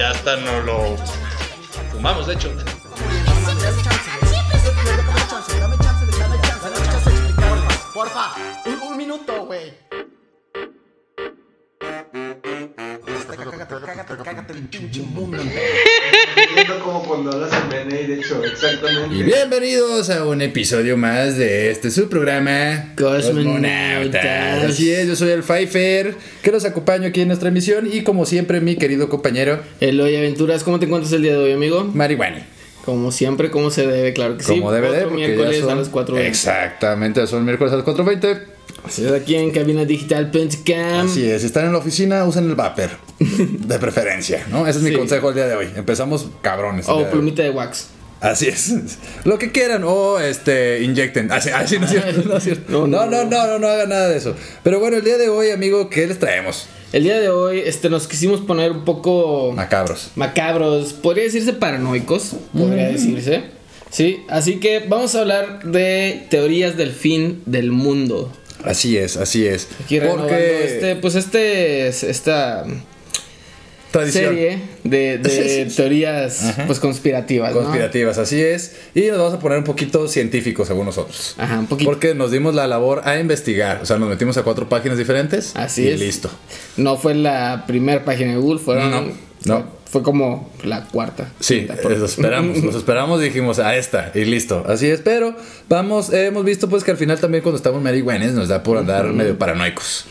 Ya hasta no lo fumamos, de hecho. Porfa, un, minuto, güey. Cágate, cágate, cágate el pinche. Como cuando hablas en BNI, de hecho, exactamente. Y bienvenidos a un episodio más de este su programa Cosmonautas. Así es, yo soy el Pfeiffer, que los acompaño aquí en nuestra emisión y como siempre mi querido compañero Eloy Aventuras, ¿cómo te encuentras el día de hoy, amigo? Marihuana. Como siempre, como se debe, claro que sí. Como debe de, miércoles ya son... a las 4 Exactamente, son miércoles a las 4.20. Así es, aquí en cabinadigital.com. Así es, si están en la oficina, usen el vapor. De preferencia, ¿no? Ese es mi consejo el día de hoy. Empezamos cabrones. O plumita de wax. Así es. Lo que quieran. O este, inyecten. Así, así no es cierto. No, es cierto. No, no, no, no, no, no, no hagan nada de eso. Pero bueno, el día de hoy, amigo, ¿qué les traemos? El día de hoy este, nos quisimos poner un poco Macabros. macabros, podría decirse paranoicos, podría Mm. decirse. Sí, así que vamos a hablar de teorías del fin del mundo. Así es, así es. Aquí Porque. este, pues este, es- esta tradición. serie de, teorías Ajá. pues conspirativas, ¿no? Conspirativas, así es. Y nos vamos a poner un poquito científicos, según nosotros. Ajá, un poquito. Porque nos dimos la labor a investigar. O sea, nos metimos a cuatro páginas diferentes. Así y es. listo. No fue la primera página de Google, fueron No, no. Fue, como la cuarta. Sí, los esperamos, los esperamos y dijimos a esta y listo. Así es, pero vamos, eh, hemos visto pues que al final también cuando estamos marihuanes nos da por andar medio paranoicos.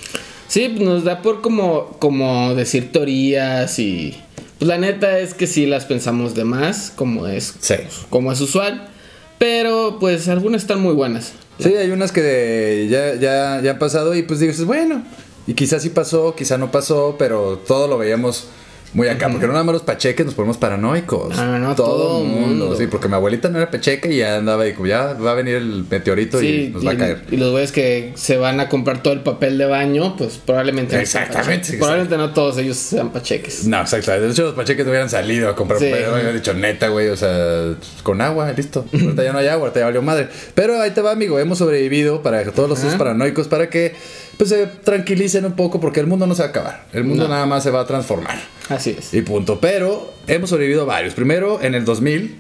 Sí, nos da por como, como decir teorías y... Pues la neta es que sí las pensamos de más, como es, Sí. como es usual. Pero pues algunas están muy buenas. Sí, hay unas que ya, ya, ya han pasado y pues dices, bueno, y quizás sí pasó, quizá no pasó, pero todo lo veíamos muy acá, porque no nada más los pacheques nos ponemos paranoicos. Ah, no, todo, todo el mundo. mundo. Sí, porque mi abuelita no era pacheca y ya andaba y como ya va a venir el meteorito y nos va a caer. y los güeyes que se van a comprar todo el papel de baño, pues probablemente no Exactamente, pacheques. Probablemente no todos ellos sean pacheques. No, exacto. De hecho, los pacheques no hubieran salido a comprar. Sí. pero hubieran dicho, neta, güey. O sea, con agua, listo. Ahorita ya no hay agua, ahorita ya valió madre. Pero ahí te va, amigo. Hemos sobrevivido para que todos los paranoicos, para que pues se tranquilicen un poco, porque el mundo no se va a acabar. El mundo No. nada más se va a transformar. Así es. Y punto. Pero hemos sobrevivido varios. Primero, en el 2000.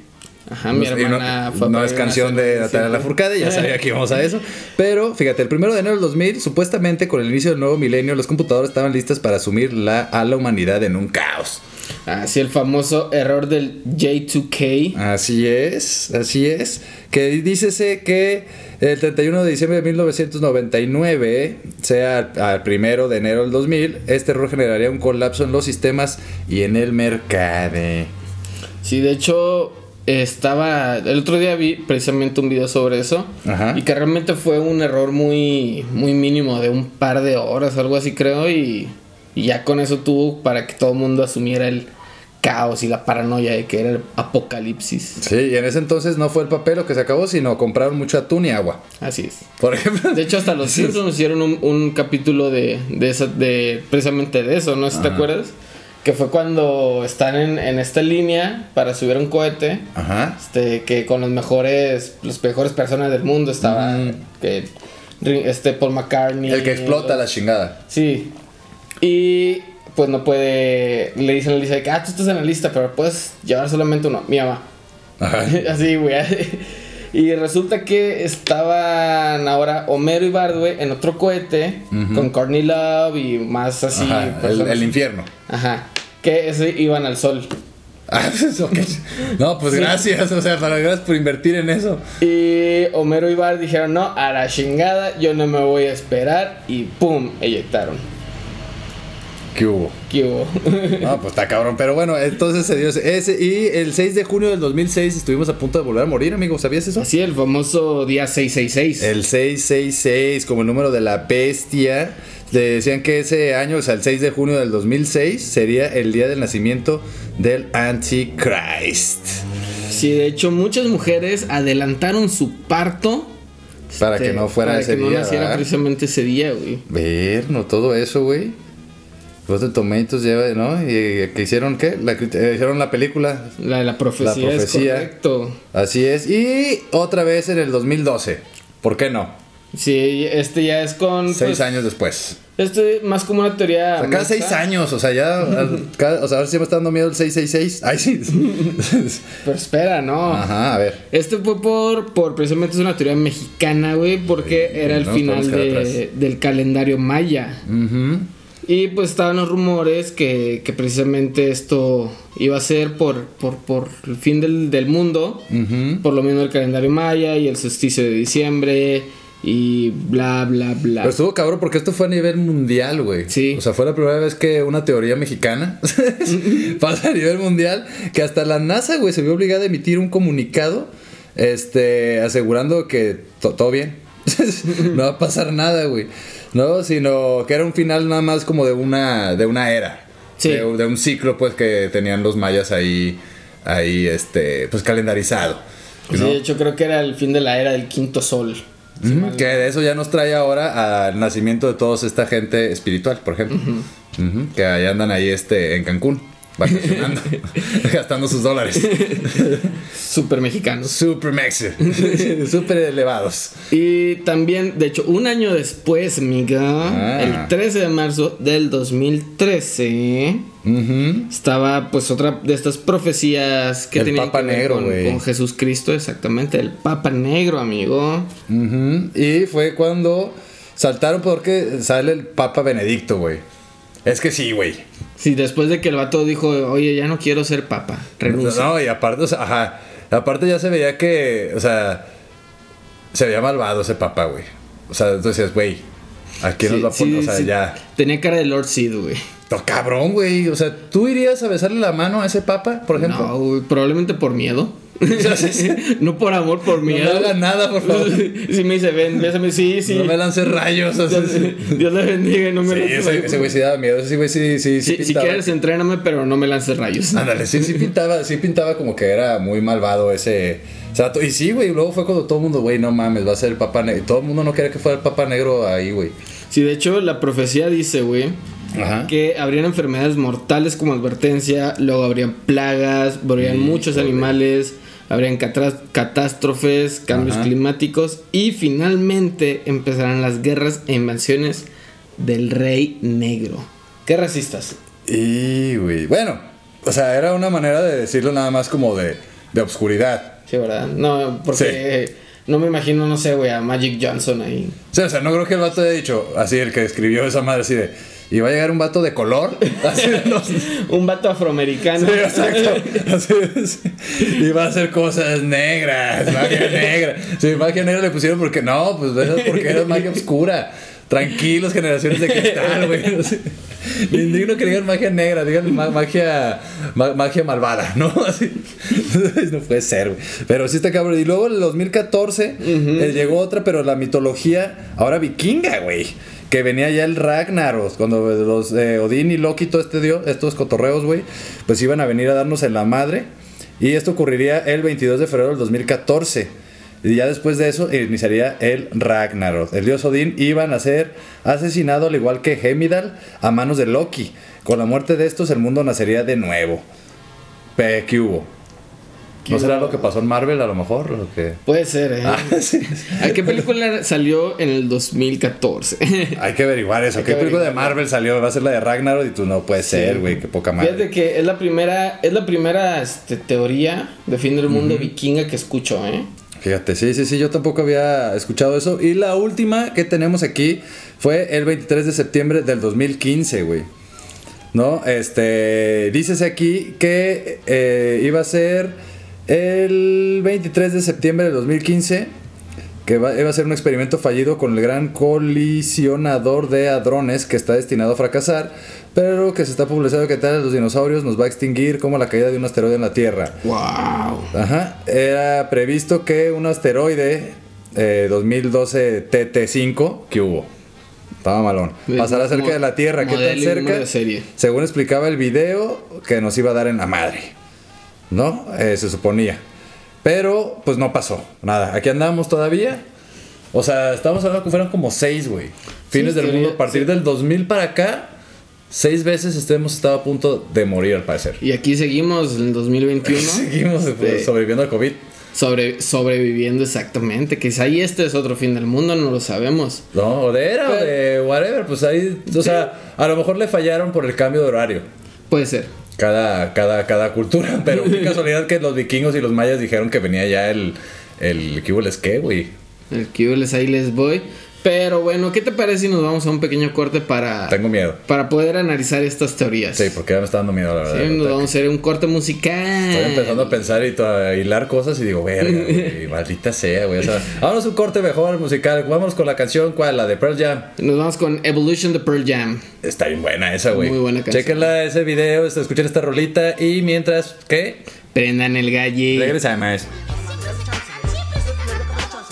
Ajá, mi hermana no, fue no es canción de. Natalia Lafourcade, ya sabía que íbamos a eso. Pero fíjate, el primero de enero del 2000, supuestamente con el inicio del nuevo milenio, los computadores estaban listas para asumir la, a la humanidad en un caos. Así el famoso error del J2K. Así es, así es. Que dícese que el 31 de diciembre de 1999, sea al primero de enero del 2000, este error generaría un colapso en los sistemas y en el mercado. Sí, de hecho, estaba. El otro día vi precisamente un video sobre eso. Ajá. Y que realmente fue un error muy, muy mínimo, de un par de horas, algo así creo. Y, y ya con eso tuvo para que todo el mundo asumiera el caos y la paranoia de que era el apocalipsis. Sí, y en ese entonces no fue el papel lo que se acabó, sino compraron mucho atún y agua. Así es. Por ejemplo. De hecho, hasta los Simpsons hicieron un, un capítulo de, de, esa- de precisamente de eso, ¿no? Si te acuerdas. Que fue cuando están en, en esta línea para subir un cohete. Ajá. Este, que con los mejores, los mejores personas del mundo estaba Mm. que, este Paul McCartney. El que explota la chingada. Sí. Y pues no puede, le dicen a Lisa de que, ah, tú estás en la lista, pero puedes llevar solamente uno, mi mamá. Ajá. Así, güey. Y resulta que estaban ahora Homero y Bart, güey, en otro cohete con Courtney Love y más así. Ajá, el, infierno. Ajá. Que ese iban al sol. Ah, pues, ok. No, pues Sí. gracias, o sea, para gracias por invertir en eso. Y Homero y Bart dijeron, no, a la chingada, yo no me voy a esperar. Y pum, eyectaron. ¿Qué hubo? ¿Qué hubo? No, pues está cabrón. Pero bueno, entonces se dio ese. Y el 6 de junio del 2006 estuvimos a punto de volver a morir, amigo. ¿Sabías eso? Así, el famoso día 666. El 666, como el número de la bestia, decían que ese año, o sea, el 6 de junio del 2006, sería el día del nacimiento del Antichrist. Sí, de hecho, muchas mujeres adelantaron su parto. Para este, que no fuera para ese que no naciera ¿verdad? precisamente ese día, güey. Ver, no todo eso, güey. Rotten Tomatoes lleva, ¿no? Y eh, que hicieron qué? La, eh, hicieron la película. La de la profecía, La profecía. es correcto. Así es. Y otra vez en el 2012. ¿Por qué no? Sí, este ya es con. Seis pues, años después. Este más como una teoría. O sea, cada seis años, o sea, ya. cada- o sea, ahora sí me está dando miedo el 666. Ay, sí. Pero espera, no. Ajá, a ver. Este fue por, por precisamente es una teoría mexicana, güey, porque era el no, final de- del calendario maya. Ujú. Y pues estaban los rumores que, que precisamente esto iba a ser por, por, por el fin del, del mundo, Ujú. por lo mismo el calendario maya y el solsticio de diciembre y bla, bla, bla. Pero estuvo cabrón porque esto fue a nivel mundial, güey. Sí. O sea, fue la primera vez que una teoría mexicana pasa a nivel mundial que hasta la NASA, güey, se vio obligada a emitir un comunicado este asegurando que to- todo bien. no va a pasar nada, güey. No, sino que era un final nada más como de una de una era. Sí. De, de un ciclo pues que tenían los mayas ahí ahí este pues calendarizado. Sí, de hecho creo que era el fin de la era del quinto sol. Que de eso ya nos trae ahora al nacimiento de toda esta gente espiritual, por ejemplo. Que ahí andan ahí este, en Cancún, vacacionando, gastando sus dólares. Super mexicanos. Super mexi, super elevados. Y también, de hecho, un año después, miga, Ah. el 13 de marzo del 2013, Ujú. estaba pues otra de estas profecías que El Papa que ver Negro, con, güey. con Jesús Cristo, exactamente, el Papa Negro, amigo. Y fue cuando saltaron porque sale el Papa Benedicto, güey. Es que sí, güey. Sí, después de que el vato dijo, oye, ya no quiero ser Papa, renuncia. No, y aparte, o sea, ajá. Aparte ya se veía que, o sea, se veía malvado ese Papa, güey. O sea, entonces, güey, ¿a quién nos va a poner? sí, o sea, sí. ya. Tenía cara de Lord Sid, güey. No, cabrón, güey. O sea, ¿tú irías a besarle la mano a ese papa, por ejemplo? No, güey, probablemente por miedo. no por amor, por No me miedo. haga nada, por favor. Si me dice, ven, bésame, sí, sí. No me lances rayos. sí, Dios le bendiga y no me Sí, ese, rayos. ese güey sí daba miedo. Ese güey sí, sí, sí Si, quieres, entréname, pero no me lances rayos. Ándale, sí, sí pintaba, sí pintaba como que era muy malvado ese. O sea, y sí, güey, luego fue cuando todo el mundo, güey, no mames, va a ser el Papa Negro. Todo el mundo no quería que fuera el Papa Negro ahí, güey. Sí, de hecho, la profecía dice, güey, Ajá. que habrían enfermedades mortales como advertencia, luego habrían plagas, habrían Sí, muchos animales, habrían catástrofes, cambios Ajá. climáticos y finalmente empezarán las guerras e invasiones del Rey Negro. ¿Qué racistas? Y, güey. Bueno, o sea, era una manera de decirlo nada más como de, de obscuridad. Sí, ¿verdad? No, porque no me imagino, no sé, güey, a Magic Johnson ahí. O sea, o sea, no creo que el vato haya dicho, así, el que escribió esa madre, así de, y va a llegar un vato de color. Así no, sí, Un vato afroamericano. exacto. Así es. Y va a hacer cosas negras, magia negra. Sí, magia negra le pusieron porque no, pues eso es porque era magia oscura. Tranquilos, generaciones de cristal, güey. Me indigno que digan magia negra, digan ma- magia, ma- magia malvada, ¿no? Así. No puede ser, güey. Pero sí está cabrón. Y luego en el 2014 eh, llegó otra, pero la mitología ahora vikinga, güey. Que venía ya el Ragnaros, cuando los Odín y Loki, todo este estos cotorreos, güey, pues iban a venir a darnos en la madre. Y esto ocurriría el 22 de febrero del 2014. Y ya después de eso iniciaría el Ragnarok. El dios Odín iba a ser asesinado al igual que Hemidal a manos de Loki. Con la muerte de estos el mundo nacería de nuevo. ¿Qué hubo? ¿No será lo que pasó en Marvel a lo mejor? Lo que... Puede ser, ¿eh? Ah, sí. ¿A qué película salió en el 2014? Hay que averiguar eso. Hay ¿Qué película de. Marvel salió? Va a ser la de Ragnarok y tú no puede ser, güey. Qué poca madre. Fíjate que es la primera, es la primera este, teoría de fin del mundo vikinga que escucho, ¿eh? Fíjate, sí, sí, sí, yo tampoco había escuchado eso. Y la última que tenemos aquí fue el 23 de septiembre del 2015, güey. ¿No? Este, dícese aquí que eh, iba a ser el 23 de septiembre del 2015, que va- iba a ser un experimento fallido con el gran colisionador de hadrones que está destinado a fracasar, pero que se está publicando que tal los dinosaurios nos va a extinguir como la caída de un asteroide en la Tierra. ¡Wow! Ajá, era previsto que un asteroide eh, 2012 TT5, que hubo? Estaba malón. Es Pasará cerca de la Tierra, ¿qué tan cerca? de serie. Según explicaba el video, que nos iba a dar en la madre. ¿No? Eh, se suponía. Pero, pues no pasó. Nada. Aquí andamos todavía. O sea, estamos hablando que fueron como seis, güey. Fines del mundo. A partir del 2000 para acá, seis veces hemos estado a punto de morir, al parecer. Y aquí seguimos en 2021. Seguimos Sí. sobreviviendo al COVID. Sobre, sobreviviendo exactamente. Quizá ahí este es otro fin del mundo, no lo sabemos. No, o de era o de whatever. Pues ahí, o sea, a lo mejor le fallaron por el cambio de horario. Puede ser. Cada, cada, cada cultura. Pero qué casualidad que los vikingos y los mayas dijeron que venía ya el. El. ¿Qué güey? El que ahí les voy. Pero bueno, ¿qué te parece si nos vamos a un pequeño corte para, Tengo miedo. para poder analizar estas teorías? Sí, porque ya me está dando miedo, la verdad. Sí, nos vamos a hacer un corte musical. Estoy empezando a pensar y a hilar cosas y digo, verga, güey, maldita sea, güey. O sea, vámonos un corte mejor musical. Vámonos con la canción, ¿cuál? La de Pearl Jam. Nos vamos con Evolution de Pearl Jam. Está bien buena esa, güey. Muy buena canción. Chequenla ese video, escuchen esta rolita y mientras, ¿qué? Prendan el galle. Regresamos.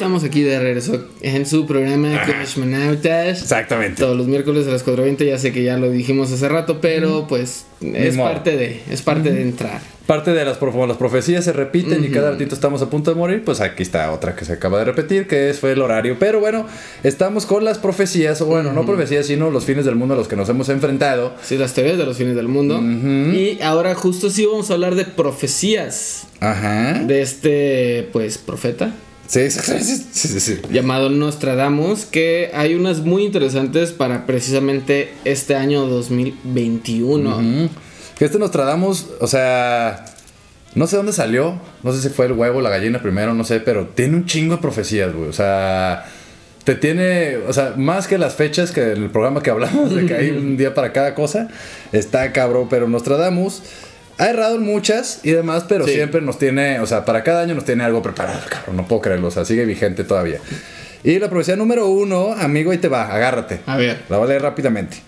Estamos aquí de regreso en su programa Cosmonautas. Exactamente. Todos los miércoles a las 4.20, ya sé que ya lo dijimos hace rato, pero pues es parte de, es parte de entrar. Parte de las, prof- las profecías se repiten y cada ratito estamos a punto de morir, pues aquí está otra que se acaba de repetir, que es, fue el horario. Pero bueno, estamos con las profecías, o bueno, no profecías, sino los fines del mundo a los que nos hemos enfrentado. Sí, las teorías de los fines del mundo. Y ahora justo sí vamos a hablar de profecías Ajá. de este, pues, profeta Sí, sí, llamado Nostradamus, que hay unas muy interesantes para precisamente este año 2021. Ujú. Que este Nostradamus, o sea, no sé dónde salió, no sé si fue el huevo, la gallina primero, no sé, pero tiene un chingo de profecías, güey. O sea, te tiene, o sea, más que las fechas que en el programa que hablamos, de que hay un día para cada cosa, está cabrón, pero Nostradamus ha errado en muchas y demás, pero Sí. siempre nos tiene, o sea, para cada año nos tiene algo preparado, cabrón, no puedo creerlo, o sea, sigue vigente todavía. Y la profecía número uno, amigo, ahí te va, agárrate. A ver. La voy a leer rápidamente.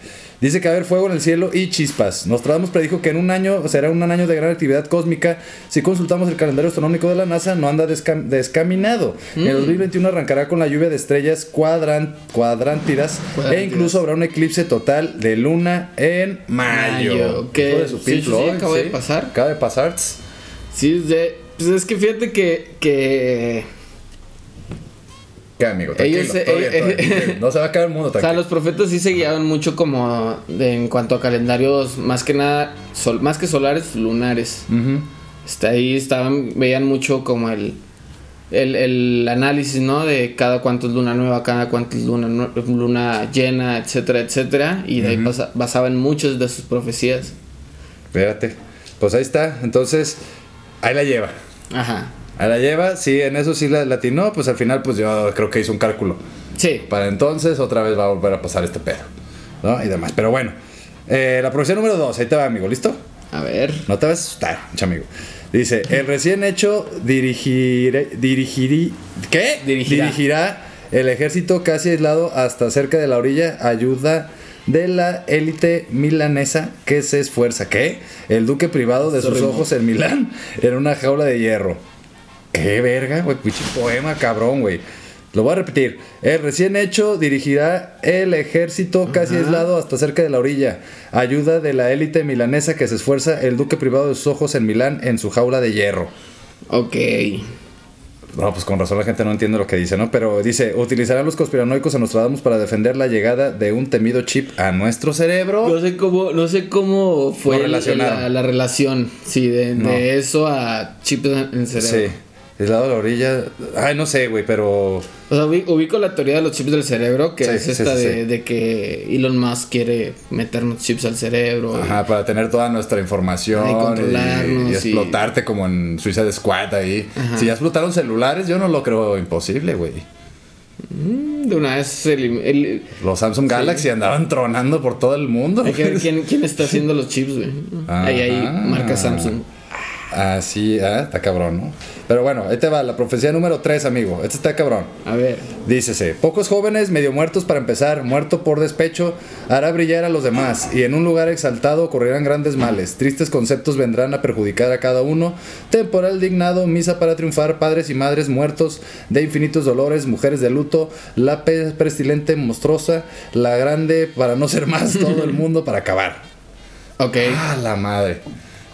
Dice que va a haber fuego en el cielo y chispas. Nostradamus predijo que en un año será un año de gran actividad cósmica. Si consultamos el calendario astronómico de la NASA, no anda descam- descaminado. En el 2021 arrancará con la lluvia de estrellas cuadran cuadrántidas e incluso habrá un eclipse total de luna en mayo. Mayo, que- Hijo de su sí, sí, acaba de pasar. Acaba de pasar. Sí, de- pues es que fíjate que, que ¿Qué, amigo? Tranquilo, Ellos, eh, bien, todo eh, tranquilo. No se va a caer el mundo, O sea, tranquilo. los profetas sí se guiaban mucho como de- en cuanto a calendarios, más que nada, sol, más que solares, lunares. Está ahí estaban, veían mucho como el, el, el análisis, ¿no? De cada cuánto es luna nueva, cada cuánto es luna, luna llena, etcétera, etcétera. Y de ahí basa- basaban muchas de sus profecías. Espérate. Pues ahí está. Entonces, ahí la lleva. Ajá. Ahí la lleva. Sí, en eso sí la latinó. Pues al final, pues yo creo que hizo un cálculo. Sí. Para entonces, otra vez va a volver a pasar este pedo. ¿No? Y demás. Pero bueno. Eh, la profesión número 2. Ahí te va, amigo. ¿Listo? A ver. No te vas a asustar, amigo. Dice, el recién hecho dirigiré, dirigirí, ¿qué? Dirigirá. Dirigirá el ejército casi aislado hasta cerca de la orilla, ayuda de la élite milanesa que se esfuerza. ¿Qué? El duque privado de sus ojos en Milán en una jaula de hierro. ¿Qué verga, güey? Pinche poema, cabrón, güey. Lo voy a repetir. El recién hecho dirigirá el ejército casi aislado hasta cerca de la orilla. Ayuda de la élite milanesa que se esfuerza el duque privado de sus ojos en Milán en su jaula de hierro. Ok. No, pues con razón la gente no entiende lo que dice, ¿no? Pero dice, utilizarán los conspiranoicos a Nostradamus para defender la llegada de un temido chip a nuestro cerebro. No sé cómo, no sé cómo fue la, la relación, sí, de, No. de eso a chips en el cerebro. Sí. Aislado de la orilla. Ay, no sé, güey, pero... O sea, ubi- ubico la teoría de los chips del cerebro, que Sí, es esta sí, de, sí. de que Elon Musk quiere meternos chips al cerebro. y- Ajá, para tener toda nuestra información y, controlarnos y y- explotarte como en Suiza de Squad ahí. Ajá. Si ya explotaron celulares, yo no lo creo imposible, güey. Mm, De una vez el, el- Los Samsung Galaxy andaban tronando por todo el mundo. hay que ver quién, quién está haciendo los chips, güey. Ahí hay marca Samsung. Así, ah, está cabrón, ¿no? Pero bueno, ahí te va, la profecía número 3, amigo. Este está cabrón. A ver. Dícese, pocos jóvenes medio muertos para empezar, muerto por despecho, hará brillar a los demás, y en un lugar exaltado ocurrirán grandes males, tristes conceptos vendrán a perjudicar a cada uno, temporal dignado, misa para triunfar, padres y madres muertos de infinitos dolores, mujeres de luto, la pe- pestilente monstruosa, la grande para no ser más, todo el mundo para acabar. Ok. Ah, la madre.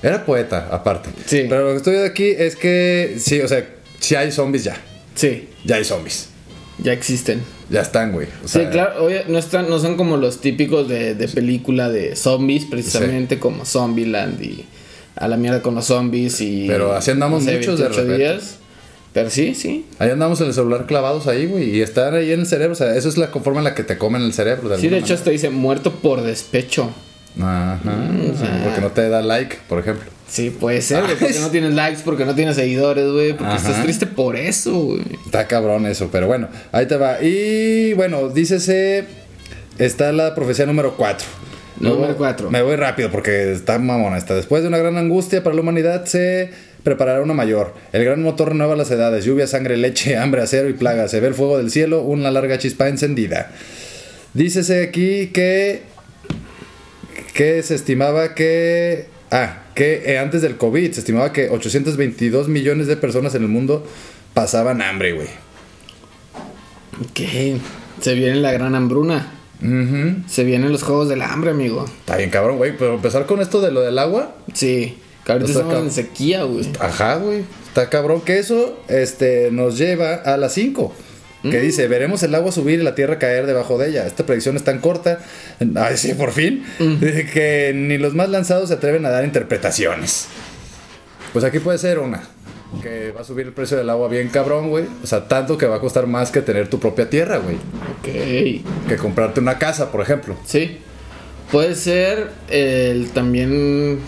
Era poeta, aparte. Sí. Pero lo que estoy viendo aquí es que, sí, o sea, si hay zombies ya, Sí, ya hay zombies. ya existen. Ya están, güey. O Sí, claro, oye, no, están, no son como los típicos de, de película de zombies, precisamente como Zombieland y a la mierda con los zombies y... Pero así andamos muchos de 28 repente. días. Pero sí, sí. Ahí andamos en el celular clavados ahí, güey, y están ahí en el cerebro. O sea, eso es la forma en la que te comen el cerebro. Sí, de hecho hasta dice muerto por despecho. Ajá. o sea- Porque no te da like, por ejemplo. Sí, puede ser, güey, porque no tienes likes, porque no tienes seguidores, güey, porque Ajá. estás triste por eso, güey. Está cabrón eso, pero bueno, ahí te va. Y bueno, dícese, está la profecía número 4. Número cuatro. Me voy rápido porque está mamona esta. Después de una gran angustia para la humanidad se preparará una mayor. El gran motor renueva las edades, lluvia, sangre, leche, hambre, acero y plaga. Se ve el fuego del cielo, una larga chispa encendida. Dícese aquí que que se estimaba que ah, que eh, antes del COVID se estimaba que 822 millones de personas en el mundo pasaban hambre, güey. Ok. Se viene la gran hambruna. Ujú. Se vienen los juegos del hambre, amigo. Está bien cabrón, güey. Pero empezar con esto de lo del agua. Sí. Que ahorita estamos en sequía, güey. Ajá, güey. Está cabrón que eso este, nos lleva a las 5. Que dice, veremos el agua subir y la tierra caer debajo de ella. Esta predicción es tan corta, ay sí, por fin, que ni los más lanzados se atreven a dar interpretaciones. Pues aquí puede ser una, que va a subir el precio del agua bien cabrón, güey. O sea, tanto que va a costar más que tener tu propia tierra, güey. Ok. Que comprarte una casa, por ejemplo. Sí. Puede ser el también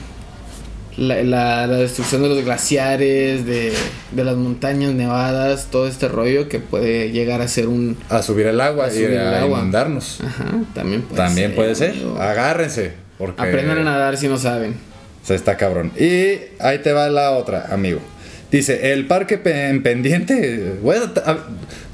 la, la- la destrucción de los glaciares, de, de las montañas nevadas, todo este rollo que puede llegar a ser un... A subir el agua A y subir el a agua. inundarnos. Ajá, también puede También ser. puede ser. amigo. Agárrense. Porque... Aprendan a nadar si no saben. O sea, está cabrón. Y ahí te va la otra, amigo. Dice, el parque en pendiente. Bueno,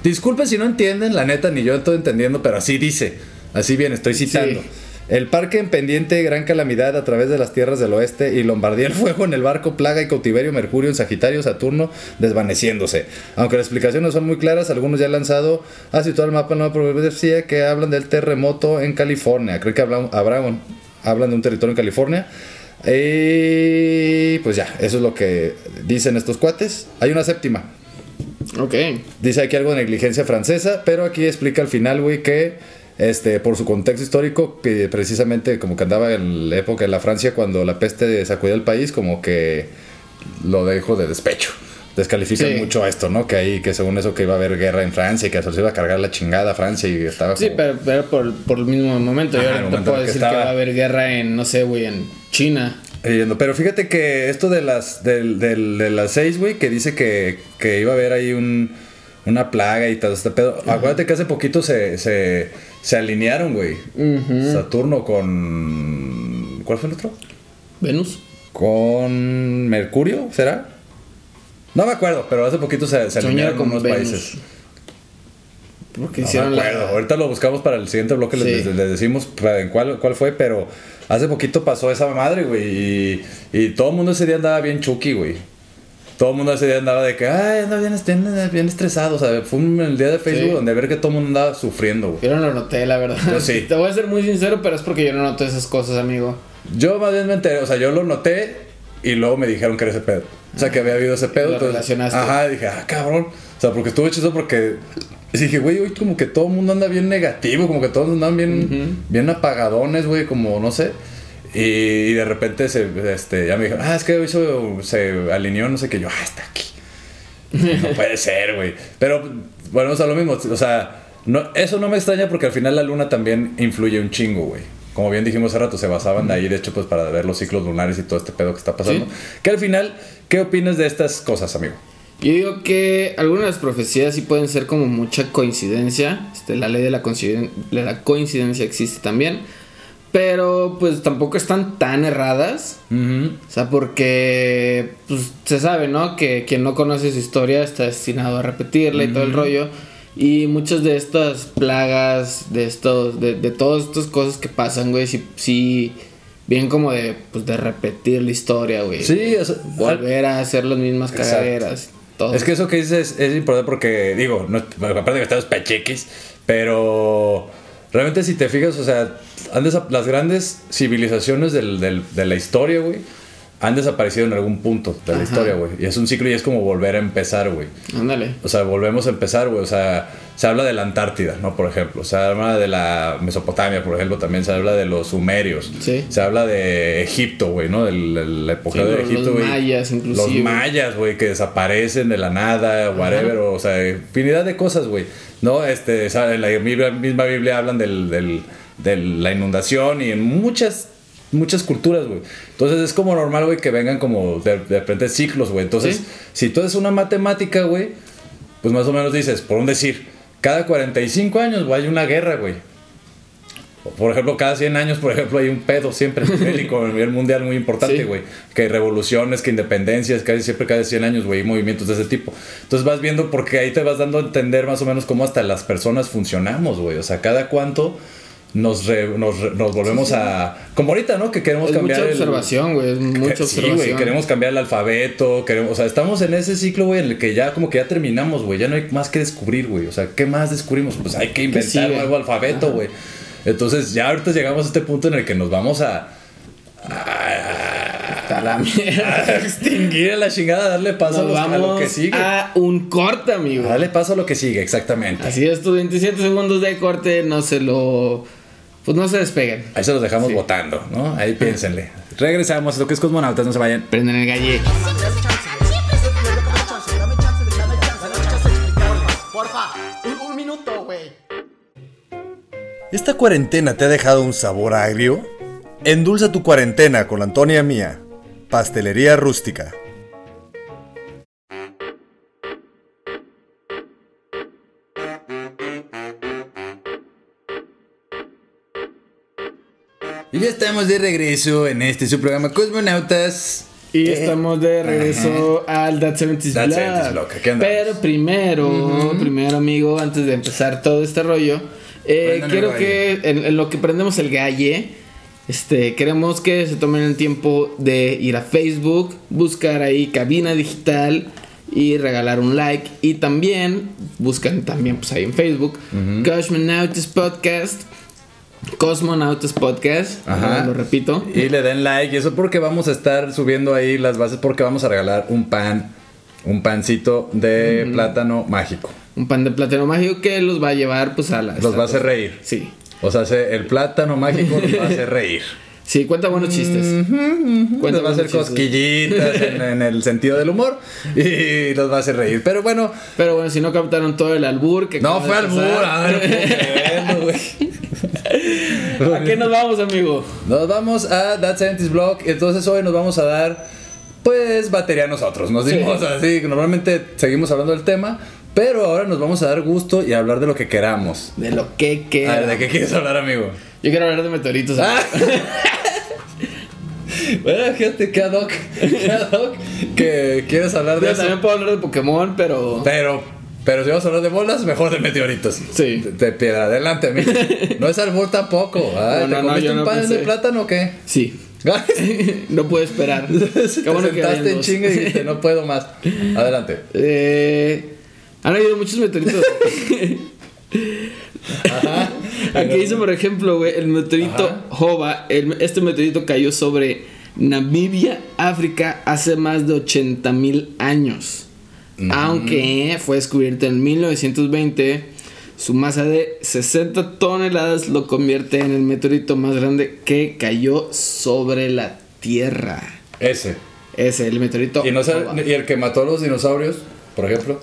disculpen si no entienden, la neta, ni yo estoy entendiendo, pero así dice. Así bien, estoy citando. Sí. El parque en pendiente, gran calamidad a través de las tierras del oeste y Lombardía el fuego en el barco, plaga y cautiverio, Mercurio en Sagitario, Saturno desvaneciéndose. Aunque las explicaciones no son muy claras, algunos ya han lanzado a situar el mapa nueva profecía que hablan del terremoto en California. Creo que hablan, hablan, hablan de un territorio en California. Y pues ya, eso es lo que dicen estos cuates. Hay una séptima. Ok. Dice aquí algo de negligencia francesa, pero aquí explica al final, güey, que este, por su contexto histórico, que precisamente como que andaba en la época de la Francia cuando la peste sacudía el país, como que lo dejó de despecho. Descalifican Sí. mucho a esto, ¿no? Que ahí, que según eso que iba a haber guerra en Francia y que se iba a cargar la chingada a Francia y estaba Sí, como- pero, pero por, por el mismo momento. Yo ahora te puedo en que decir que va a haber guerra en, no sé, güey, en China. Pero fíjate que esto de las del, del- de las seis, güey, que dice que, que iba a haber ahí un, una plaga y todo este pedo. Acuérdate que hace poquito se, se, se alinearon, güey. Saturno con. ¿Cuál fue el otro? Venus. Con Mercurio, ¿será? No me acuerdo, pero hace poquito se, se alinearon con unos Venus. países. Porque No hicieron me la. acuerdo. Ahorita lo buscamos para el siguiente bloque. Les, Sí. les- les decimos para- en cuál, cuál fue, pero hace poquito pasó esa madre, güey. Y, y todo el mundo ese día andaba bien chucky, güey. Todo el mundo ese día andaba de que, ay, anda bien, bien, bien estresado. O sea, fue un, el día de Facebook Sí. donde ver que todo el mundo andaba sufriendo, güey. Yo no lo noté, la verdad. Yo sí. Te voy a ser muy sincero, pero es porque yo no noto esas cosas, amigo. Yo más bien me enteré, o sea, yo lo noté y luego me dijeron que era ese pedo. O sea, que había habido ese pedo. lo entonces- relacionaste. Ajá, dije, ah, cabrón. O sea, porque estuvo chido porque dije, güey, hoy como que todo el mundo anda bien negativo, como que todos andan bien, bien apagadones, güey, como no sé. Y, de repente se, este, ya me dijeron, ah, es que hoy se, alineó, no sé qué. Yo, ah, está aquí. No puede ser, güey. Pero bueno, o sea, lo mismo. O sea, no, eso no me extraña porque al final la luna también influye un chingo, güey. Como bien dijimos hace rato, se basaban ahí, de hecho, pues para ver los ciclos lunares y todo este pedo que está pasando. Sí. Que al final, ¿qué opinas de estas cosas, amigo? Yo digo que algunas de las profecías sí pueden ser como mucha coincidencia. Este, la ley de la, coinciden- de la coincidencia existe también. Pero pues tampoco están tan erradas. O sea, porque pues, se sabe, ¿no? Que quien no conoce su historia está destinado a repetirla y todo el rollo. Y muchas de estas plagas, de estos, de, de todas estas cosas que pasan, güey, sí, sí bien como de, pues, de repetir la historia, güey. Sí, o sea, Volver a hacer las mismas cagaderas. Todo. Es que eso que dices es importante porque, digo, no, aparte de que estamos pacheques, pero realmente si te fijas, o sea, las grandes civilizaciones del- del- de la historia, güey, han desaparecido en algún punto de la Ajá. historia, güey. Y es un ciclo y es como volver a empezar, güey. Ándale. O sea, volvemos a empezar, güey. O sea, se habla de la Antártida, ¿no? Por ejemplo. Se habla de la Mesopotamia, por ejemplo. También se habla de los sumerios. Sí. Se habla de Egipto, güey, ¿no? De la, época Sí, de los- Egipto, los güey. mayas, inclusive. Los mayas, güey, que desaparecen de la nada, whatever. O sea, infinidad de cosas, güey. ¿No? Este, en la misma Biblia hablan del, del- de la inundación y en muchas muchas culturas, güey. Entonces es como normal, güey, que vengan como de, de repente ciclos, güey. Entonces, Sí. si tú haces una matemática, güey, pues más o menos dices, por un decir, cada 45 años, güey, hay una guerra, güey. Por ejemplo, cada 100 años, por ejemplo, hay un pedo siempre bélico a nivel mundial muy importante, Sí. güey. Que revoluciones, que independencias, casi siempre cada 100 años, güey, movimientos de ese tipo. Entonces vas viendo porque ahí te vas dando a entender más o menos cómo hasta las personas funcionamos, güey. O sea, cada cuánto nos, re- nos, re- nos volvemos a... Como ahorita, ¿no? Que queremos Es cambiar mucha el- observación, güey. Es mucha sí, observación. güey, queremos cambiar el alfabeto, queremos, o sea, estamos en ese ciclo, güey, en el que ya como que ya terminamos, güey, ya no hay más que descubrir, güey, o sea, ¿qué más descubrimos? Pues hay que inventar un nuevo alfabeto, güey. Entonces, ya ahorita llegamos a este punto en el que nos vamos a, A la mierda. a extinguir a la chingada, darle paso a, lo que sigue. a un corte, amigo. Darle paso a lo que sigue, exactamente. Así es, tus 27 segundos de corte no se lo. Pues no se despeguen. Ahí se los dejamos Sí. votando, ¿no? Ahí piénsenle. Regresamos a lo que es cosmonautas, no se vayan. Prenden el galle. Porfa, un, un minuto, güey. ¿Esta cuarentena te ha dejado un sabor agrio? Endulza tu cuarentena con la Antonia Mía, Pastelería Rústica. Y ya estamos de regreso en este su programa Cosmonautas. Y estamos de regreso al That 70s That Blog. 70s Blog, aquí andamos. Pero primero, primero, amigo, antes de empezar todo este rollo, eh, quiero que en, en lo que prendemos el galle, este, queremos que se tomen el tiempo de ir a Facebook, buscar ahí cabina digital y regalar un like. Y también buscan también pues ahí en Facebook, Cosmonautas Podcast. Cosmonautas Podcast, Ajá. lo repito. Y le den like. Y eso porque vamos a estar subiendo ahí las bases porque vamos a regalar un pan. Un pancito de plátano mágico. Un pan de plátano mágico que los va a llevar pues a. Los va a hacer reír. Sí. O sea, se- el plátano mágico nos va a hacer reír. Sí, cuenta buenos chistes. Cuenta Nos va a hacer chistes. cosquillitas en, en el sentido del humor. Y los va a hacer reír. Pero bueno, Pero bueno, si no captaron todo el albur que no fue albur. A ver, ¿A qué nos vamos, amigo? Nos vamos a That Scientist Blog. Entonces hoy nos vamos a dar, pues, batería a nosotros. Nos Sí. dimos así. Normalmente seguimos hablando del tema. Pero ahora nos vamos a dar gusto y hablar de lo que queramos. De lo que que. A ver, ¿de qué quieres hablar, amigo? Yo quiero hablar de meteoritos. Ah. Bueno, fíjate que ad hoc, que ad hoc, que quieres hablar de Yo eso. también puedo hablar de Pokémon, pero. Pero, pero si vamos a hablar de bolas, mejor de meteoritos. Sí. De, de piedra, adelante, amigo. No es albur tampoco. Ay, No, ¿Te no, no, comiste un pan de plátano o qué? Sí. Te no puedo esperar. Qué bueno que sentaste en chinga y dijiste, no puedo más. Adelante. Eh, han habido muchos meteoritos. Ajá. Aquí dice, por ejemplo, güey, el meteorito Ajá. Jova. el- este meteorito cayó sobre Namibia, África, hace más de 80 mil años. Aunque fue descubierto en 1920, su masa de 60 toneladas lo convierte en el meteorito más grande que cayó sobre la Tierra. Ese. Es el meteorito. Y, no y el que mató a los dinosaurios, por ejemplo.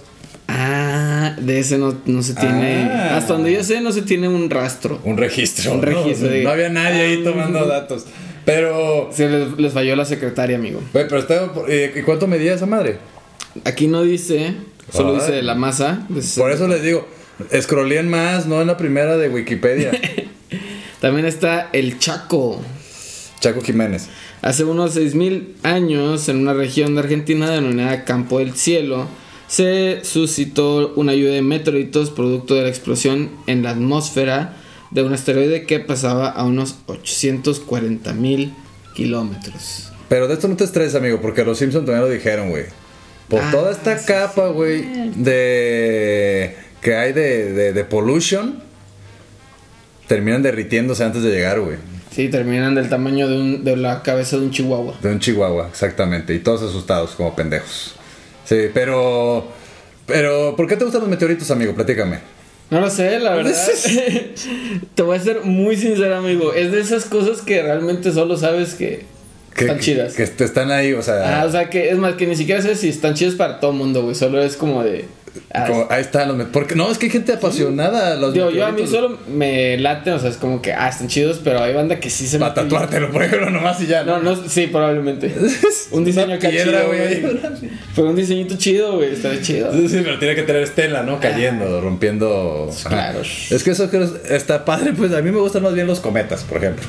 Ah, de ese no, no se tiene. Ah. Hasta donde yo sé, no se tiene un rastro. Un registro. Un ¿no? registro, No, sí. había nadie ahí tomando datos. Pero. Se les, les falló la secretaria, amigo. Güey, pero está. ¿y ¿Cuánto medía esa madre? Aquí no dice, solo Ay. dice la masa. Por 60. eso les digo, scrolleen más, no en la primera de Wikipedia. También está el Chaco. Chaco Jiménez. Hace unos 6.000 años, en una región de Argentina denominada Campo del Cielo, se suscitó una lluvia de meteoritos producto de la explosión en la atmósfera de un asteroide que pasaba a unos 840.000 kilómetros. Pero de esto no te estreses, amigo, porque los Simpsons también lo dijeron, güey. Por Ah, toda esta sí, capa, güey, de. que hay de, de, de pollution, terminan derritiéndose antes de llegar, güey. Sí, terminan del tamaño de, un- de la cabeza de un chihuahua. De un chihuahua, exactamente. Y todos asustados, como pendejos. Sí, pero. Pero, ¿por qué te gustan los meteoritos, amigo? Platícame. No lo sé, la verdad. Te voy a ser muy sincero, amigo. Es de esas cosas que realmente solo sabes que Que, están chidas. Que, te están ahí, o sea. Ah, o sea, que es más, que ni siquiera sé si están chidas para todo el mundo, güey. Solo es como de. ah, como- ahí están los Porque no, es que hay gente apasionada. Los digo, yo a mí solo me late, o sea, es como que, ah, están chidos, pero hay banda que sí se Para mete- tatuártelo, por ejemplo, nomás y ya. No, no, sí, probablemente. Un diseño piedra, chido, güey. Fue un diseñito chido, güey. Está chido. Sí, sí, pero tiene que tener estela, ¿no? Cayendo, rompiendo. Ajá. claro. Es que eso creo- está padre, pues a mí me gustan más bien los cometas, por ejemplo.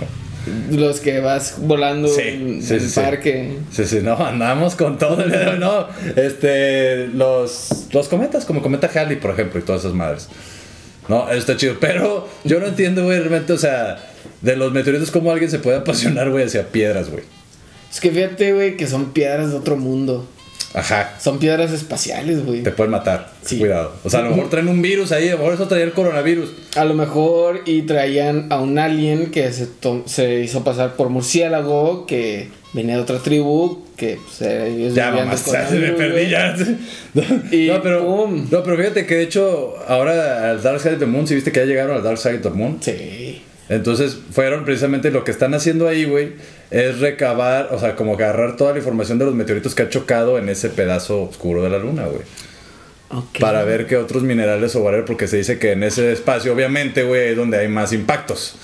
Los que vas volando Sí, en sí, el sí, parque. Sí, sí, no, andamos con todo el dedo, no. Este, los, los cometas, como cometa Halley, por ejemplo, y todas esas madres. No, eso está chido. Pero yo no entiendo, güey, realmente, o sea, de los meteoritos, cómo alguien se puede apasionar, güey, hacia piedras, güey. Es que fíjate, güey, que son piedras de otro mundo. Ajá. Son piedras espaciales, güey. Te pueden matar. Sí. Cuidado. O sea, a lo mejor traen un virus ahí, a lo mejor eso traía el coronavirus. A lo mejor y traían a un alien que se, se hizo pasar por murciélago, que venía de otra tribu, que pues, eh, ellos Ya, mamá, se me perdí ya. Y no, pero, pum. no, pero fíjate que de hecho, ahora al Dark Side of the Moon, si viste que ya llegaron al Dark Side of the Moon. Sí. Entonces fueron precisamente lo que están haciendo ahí, güey, es recabar, o sea, como agarrar toda la información de los meteoritos que ha chocado en ese pedazo oscuro de la luna, güey. Para ver qué otros minerales o whatever, porque se dice que en ese espacio, obviamente, güey, es donde hay más impactos.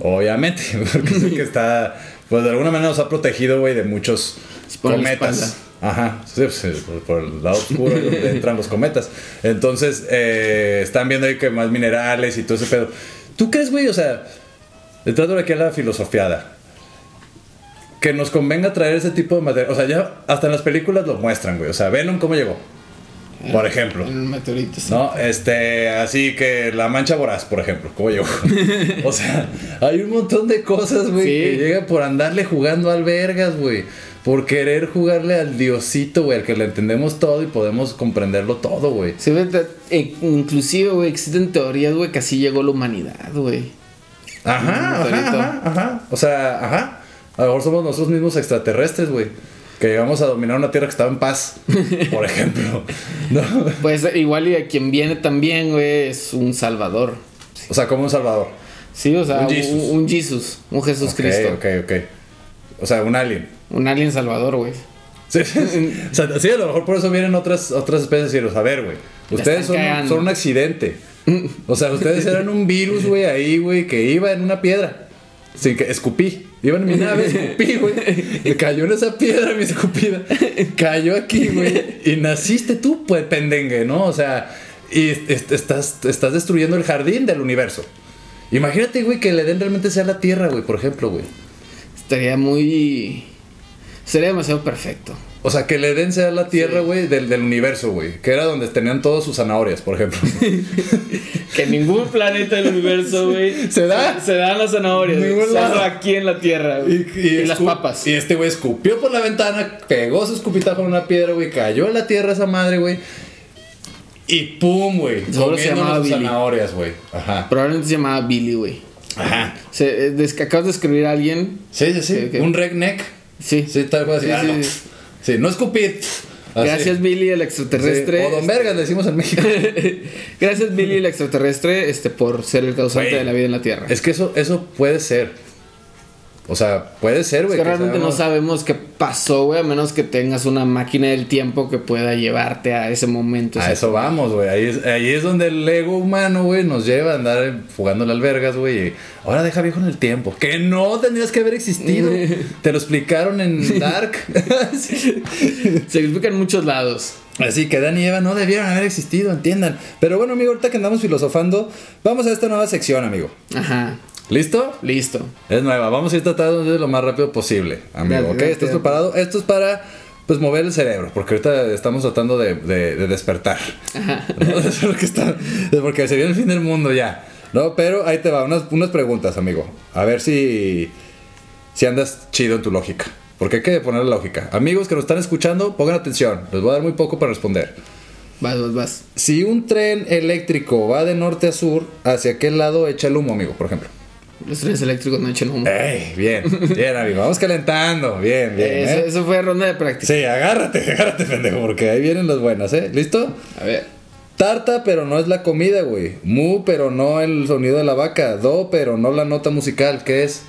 Obviamente, porque es que está, pues de alguna manera nos ha protegido, güey, de muchos por cometas. Ajá, sí, pues, por, el lado oscuro donde entran los cometas. Entonces, eh, están viendo ahí que más minerales y todo ese pedo. ¿Tú crees, güey? O sea, entrando aquí a la filosofiada, que nos convenga traer ese tipo de material. O sea, ya hasta en las películas lo muestran, güey. O sea, Venom, ¿cómo llegó? Por ejemplo. En un meteorito, sí. ¿No? Este, así que la mancha voraz, por ejemplo, ¿cómo llegó? o sea, hay un montón de cosas, güey, Sí. que llegan por andarle jugando al vergas, güey. Por querer jugarle al diosito, güey, al que le entendemos todo y podemos comprenderlo todo, güey. Sí, e- inclusive, güey, existen teorías, güey, que así llegó la humanidad, güey. Ajá, ajá, ajá, ajá. O sea, ajá. A lo mejor somos nosotros mismos extraterrestres, güey. Que llegamos a dominar una tierra que estaba en paz, por ejemplo. ¿No? Pues igual y a quien viene también, güey, es un salvador. O sea, como un salvador. Sí, o sea, Un un Jesus. un, Jesus, un Jesús Ok, Cristo. Ok, ok. O sea, un alien. Un alien salvador, güey. Sí, o sea, sí, a lo mejor por eso vienen otras, otras especies y decirles, a ver, güey, ustedes son, un accidente. O sea, ustedes eran un virus, güey, ahí, güey, que iba en una piedra. Sin que escupí. Iba en mi nave, escupí, güey. Le cayó en esa piedra mi escupida. Cayó aquí, güey. Y naciste tú, pues, pendengue, ¿no? O sea, y est- estás, estás destruyendo el jardín del universo. Imagínate, güey, que el Edén realmente sea la Tierra, güey, por ejemplo, güey. Estaría muy. Sería demasiado perfecto. O sea, que el Edén sea la tierra, güey, del, del universo, güey. Que era donde tenían todas sus zanahorias, por ejemplo. Que ningún planeta del universo, güey. ¿Se da? Se, dan las zanahorias. Solo aquí en la tierra, güey. Y, las papas. Y este güey escupió por la ventana, pegó su escupitajo en una piedra, güey, cayó en la tierra esa madre, güey. Y pum, güey. Seguro se llamaba Billy. zanahorias, güey. Ajá. Probablemente se llamaba Billy, güey. Ajá. Se, eh, que acabas de escribir a alguien. Sí, sí, sí. Ok, ok. Un redneck. Sí. Sí, tal cual. Sí, Ah, sí, no. sí. Sí, no escupir. Así. Gracias, Billy, el Sí. extraterrestre. O Don Vergas, le decimos en México. Gracias, Billy, el extraterrestre, este, por ser el causante de la vida en la Tierra. Es que eso, eso puede ser. O sea, puede ser, Es güey. que que realmente no sabemos qué pasó, güey, a menos que tengas una máquina del tiempo que pueda llevarte a ese momento. A eso vamos, güey. Ahí es, ahí es donde el ego humano, güey, nos lleva a andar jugando las vergas, güey. Ahora deja viejo en el tiempo. Que no tendrías que haber existido. Te lo explicaron en Dark. Sí. Se explica en muchos lados. Así que Dan y Eva no debieron haber existido, entiendan. Pero bueno, amigo, ahorita que andamos filosofando, vamos a esta nueva sección, amigo. Ajá, ¿Listo? listo. Es nueva. Vamos a ir tratando de lo más rápido posible, amigo. Dale, ¿Ok? dale, ¿Estás dale. preparado? Esto es para, pues, mover el cerebro. Porque ahorita estamos tratando de, de- de despertar. ¿no? Eso es está- porque se viene el fin del mundo ya. ¿No? Pero ahí te va. Unas, unas preguntas, amigo. A ver si, si andas chido en tu lógica. Porque hay que poner la lógica. Amigos que nos están escuchando, pongan atención. Les voy a dar muy poco para responder. Vas, vas, vas. Si un tren eléctrico va de norte a sur, ¿hacia qué lado echa el humo, amigo? Por ejemplo. Los trenes eléctricos no echan humo. ¡Ey! Bien, bien, amigo. Vamos calentando. Bien, bien. eso, ¿eh? eso fue ronda de práctica. Sí, agárrate, agárrate, pendejo, porque ahí vienen las buenas, ¿eh? ¿Listo? A ver. Tarta, pero no es la comida, güey. Mu, pero no el sonido de la vaca. Do, pero no la nota musical. ¿Qué es?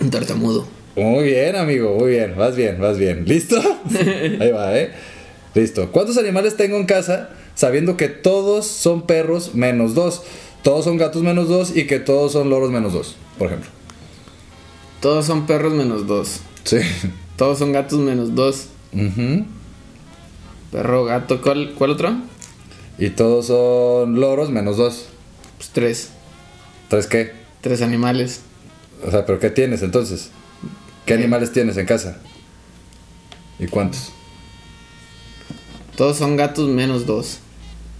Un tartamudo. Muy bien, amigo, muy bien. Vas bien, vas bien. ¿Listo? Ahí va, ¿eh? Listo. ¿Cuántos animales tengo en casa sabiendo que todos son perros menos dos? Todos son gatos menos dos y que todos son loros menos dos, por ejemplo. Todos son perros menos dos. Sí. Todos son gatos menos dos. Ujú. Perro, gato, ¿cuál, cuál otro? Y todos son loros menos dos. Pues tres. Entonces, ¿qué? Tres animales. O sea, ¿pero qué tienes entonces? ¿Qué Eh. animales tienes en casa? ¿Y cuántos? Todos son gatos menos dos.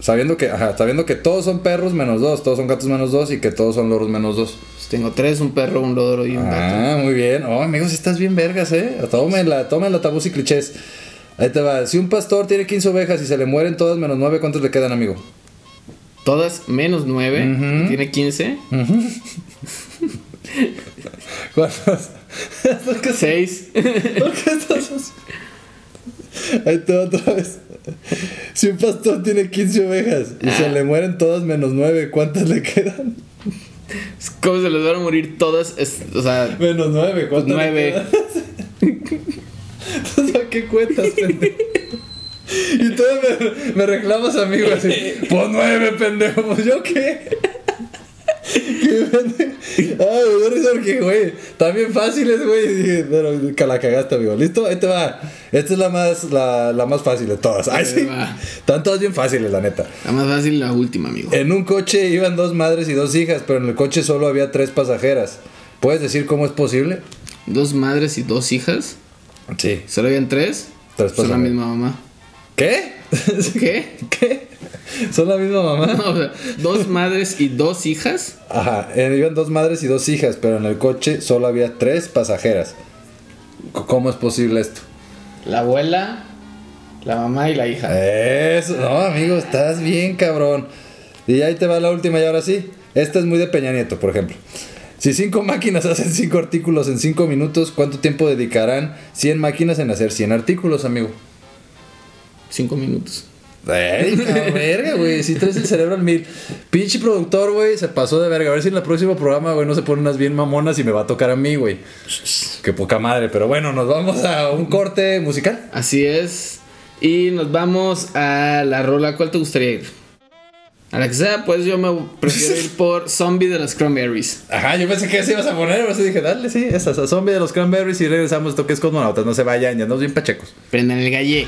Sabiendo que, ajá, sabiendo que todos son perros menos dos, todos son gatos menos dos y que todos son loros menos dos. Pues tengo tres, un perro, un loro y un gato. Ah, muy bien. Oh, amigos, estás bien vergas, eh. Tómenla, tómenla, tabús y clichés. Ahí te va. Si un pastor tiene 15 ovejas y se le mueren todas menos 9, ¿cuántos le quedan, amigo? Todas menos nueve. Tiene 15. ¿Cuántos? Seis. ¿Por qué estás así? Ahí te va otra vez. Si un pastor tiene 15 ovejas y se le mueren todas menos 9, ¿cuántas le quedan? ¿Cómo se les van a morir todas? Es- o sea, Menos 9, ¿cuántas Nueve. le quedan? Entonces, ¿a qué cuentas, pendejo? Y tú me, me reclamas, amigo, así. Pues 9, pendejo. Pues yo qué. Ay, me dio risa porque, güey, están bien fáciles, güey. Dije, Pero que la cagaste, amigo. ¿Listo? Ahí te va. Esta es la más, la, la más fácil de todas. Ay, sí. Están todas bien fáciles, la neta. la más fácil la última, amigo. En un coche iban dos madres y dos hijas, pero en el coche solo había tres pasajeras. ¿Puedes decir cómo es posible? Dos madres y dos hijas. Sí. ¿Solo habían tres? Tres Son la misma mamá. ¿Qué? ¿Qué? ¿Qué? ¿Son la misma mamá? No, o sea, dos madres y dos hijas. Ajá, eh, iban dos madres y dos hijas, pero en el coche solo había tres pasajeras. ¿Cómo es posible esto? La abuela, la mamá y la hija. Eso, no, amigo, estás bien, cabrón. Y ahí te va la última y ahora sí. Esta es muy de Peña Nieto, por ejemplo. Si cinco máquinas hacen cinco artículos en cinco minutos, ¿cuánto tiempo dedicarán 100 máquinas en hacer 100 artículos, amigo? Cinco minutos. Ey, verga, güey. Si traes el cerebro al mil. Pinche productor, güey, se pasó de verga. A ver si en el próximo programa, güey, no se ponen unas bien mamonas y me va a tocar a mí, güey. Qué poca madre. Pero bueno, nos vamos a un corte musical. Así es. Y nos vamos a la rola. ¿Cuál te gustaría ir? A la que sea, pues yo me prefiero ir por Zombie de las Cranberries. Ajá, yo pensé que ese ibas a poner, eso dije, dale, sí, esa, esa zombie de los cranberries y regresamos. Esto que es cosmonautas, no se vayan, ya andamos bien pachecos. Prendan el galle.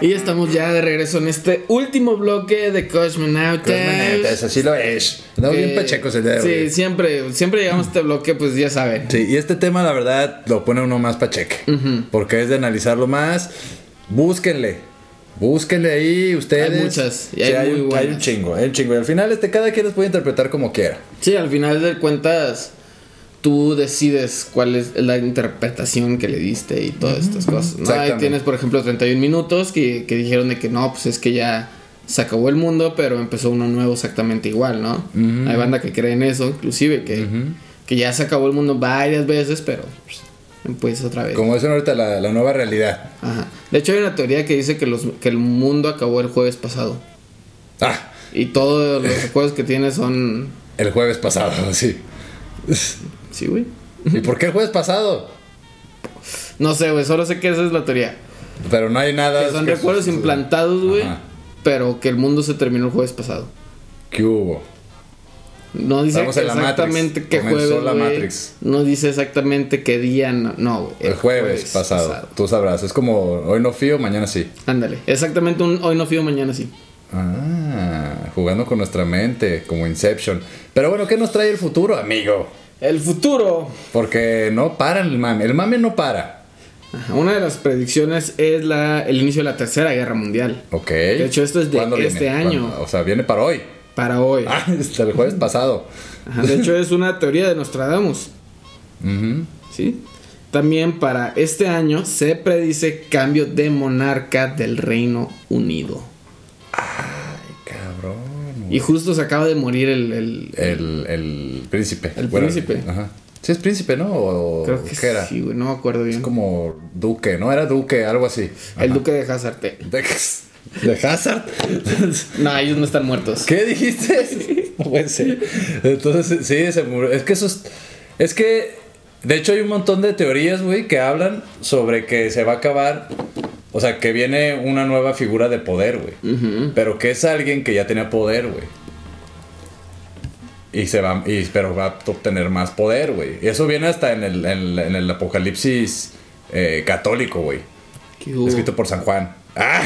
Y estamos ya de regreso en este último bloque de Cosmonautas. Cosmonautas, así lo es. Andamos bien Eh, pachecos el día de Sí, hoy. siempre, siempre llegamos a este bloque, pues ya saben. Sí, y este tema, la verdad, lo pone uno más pacheque. Porque es de analizarlo más. Búsquenle. Búsquenle ahí ustedes. Hay muchas, y Sí, hay muy un- buenas. hay un chingo, hay un chingo. Y al final, este, cada quien los puede interpretar como quiera. Sí, al final de cuentas, tú decides cuál es la interpretación que le diste y todas estas cosas. ¿no? Ahí tienes, por ejemplo, 31 minutos que, que dijeron de que no, pues es que ya se acabó el mundo, pero empezó uno nuevo exactamente igual, ¿no? Hay banda que cree en eso, inclusive, que, que ya se acabó el mundo varias veces, pero pues, empieza otra vez. Como dicen ahorita, la, la nueva realidad. Ajá. De hecho, hay una teoría que dice que, los, que el mundo acabó el jueves pasado. Ah, Y todos los recuerdos que tiene son... el jueves pasado, sí. Sí, güey. ¿Y por qué el jueves pasado? No sé, güey, solo sé que esa es la teoría. Pero no hay nada. Que son que- recuerdos implantados, güey. Pero que el mundo se terminó el jueves pasado. ¿Qué hubo? No dice exactamente Matrix. qué jueves. la. Matrix. No dice exactamente qué día. No, no. El, jueves, pasado. Tú sabrás. Es como hoy no fío, mañana sí. Ándale. Exactamente un hoy no fío, mañana sí. Ah, jugando con nuestra mente, como Inception. Pero bueno, ¿qué nos trae el futuro, amigo? El futuro. Porque no para el mame. El mame no para. Una de las predicciones es la, el inicio de la tercera guerra mundial. Ok. De hecho, esto es de ¿Cuándo este viene? año. O sea, viene para hoy. Para hoy. Ah, hasta el jueves pasado. Ajá, De hecho, es una teoría de Nostradamus. Ujú. ¿Sí? También para este año se predice cambio de monarca del Reino Unido. Cabrón. Y justo se acaba de morir el. el- El, el príncipe. El príncipe. Ajá. Sí, es príncipe, ¿no? O, creo que ¿qué era? sí, güey, no me acuerdo bien. Es como duque, ¿no? Era duque, algo así. El duque de Hazard. eh. De, de Hazard. No, ellos no están muertos. ¿Qué dijiste? No puede ser. Entonces, sí, se murió. Es que eso es. Es que. De hecho, hay un montón de teorías, güey, que hablan sobre que se va a acabar. O sea, que viene una nueva figura de poder, güey. Pero que es alguien que ya tenía poder, güey. Y se va. Y, pero va a obtener más poder, güey. Y eso viene hasta en el, en, en el apocalipsis eh, católico, güey. Escrito por San Juan. Ah,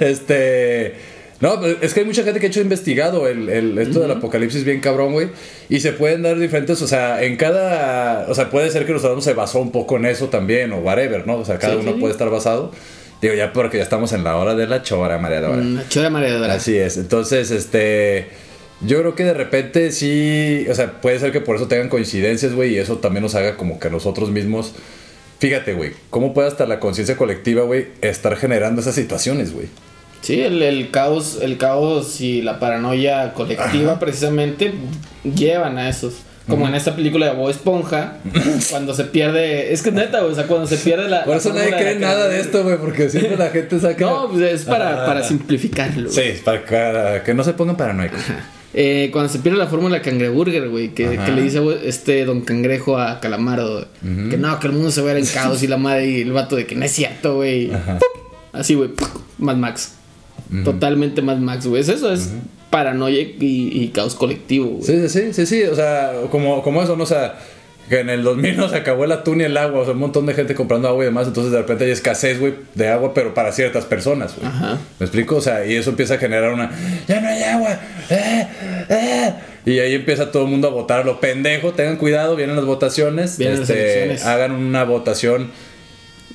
este. No, pues, es que hay mucha gente que ha hecho investigado el, el- esto del apocalipsis bien cabrón, güey. Y se pueden dar diferentes, o sea, en cada. O sea, puede ser que nosotros se basó un poco en eso también, o whatever, ¿no? O sea, cada Sí, uno sí. puede estar basado. Digo, ya porque ya estamos en la hora de la chora, mareadora. Una chora mareadora. Así es. Entonces, este. Yo creo que de repente sí. O sea, puede ser que por eso tengan coincidencias, güey. Y eso también nos haga como que nosotros mismos. Fíjate, güey. ¿Cómo puede hasta la conciencia colectiva, güey, estar generando esas situaciones, güey? Sí, el, el caos, el caos y la paranoia colectiva precisamente llevan a esos. Como en esta película de Bob Esponja, cuando se pierde. Es que neta, güey, o sea, cuando se pierde la. Por eso nadie cree nada de esto, güey. Porque siempre la gente saca. No, pues es para, Ah. para simplificarlo. Sí, para que, que no se pongan paranoicos. Eh, cuando se pierde la fórmula cangreburger, güey, que, le dice este don cangrejo a Calamardo, que no, que el mundo se va a ver en caos y la madre y el vato de que no es cierto, güey. Así, güey, Mad Max. Totalmente Mad Max, güey. Es Eso es paranoia y, y caos colectivo, güey. Sí, sí, sí, sí, sí. O sea, como, como eso, ¿no? O sea, que en el 2000 nos acabó el atún y el agua. O sea, un montón de gente comprando agua y demás. Entonces, de repente hay escasez, güey, de agua, pero para ciertas personas, güey. Ajá. ¿Me explico? O sea, y eso empieza a generar una. ¡Ya no hay agua! ¡Eh! ¡Eh! Y ahí empieza todo el mundo a votar a lo pendejo. Tengan cuidado, vienen las votaciones. Vienen las Este, elecciones. hagan una votación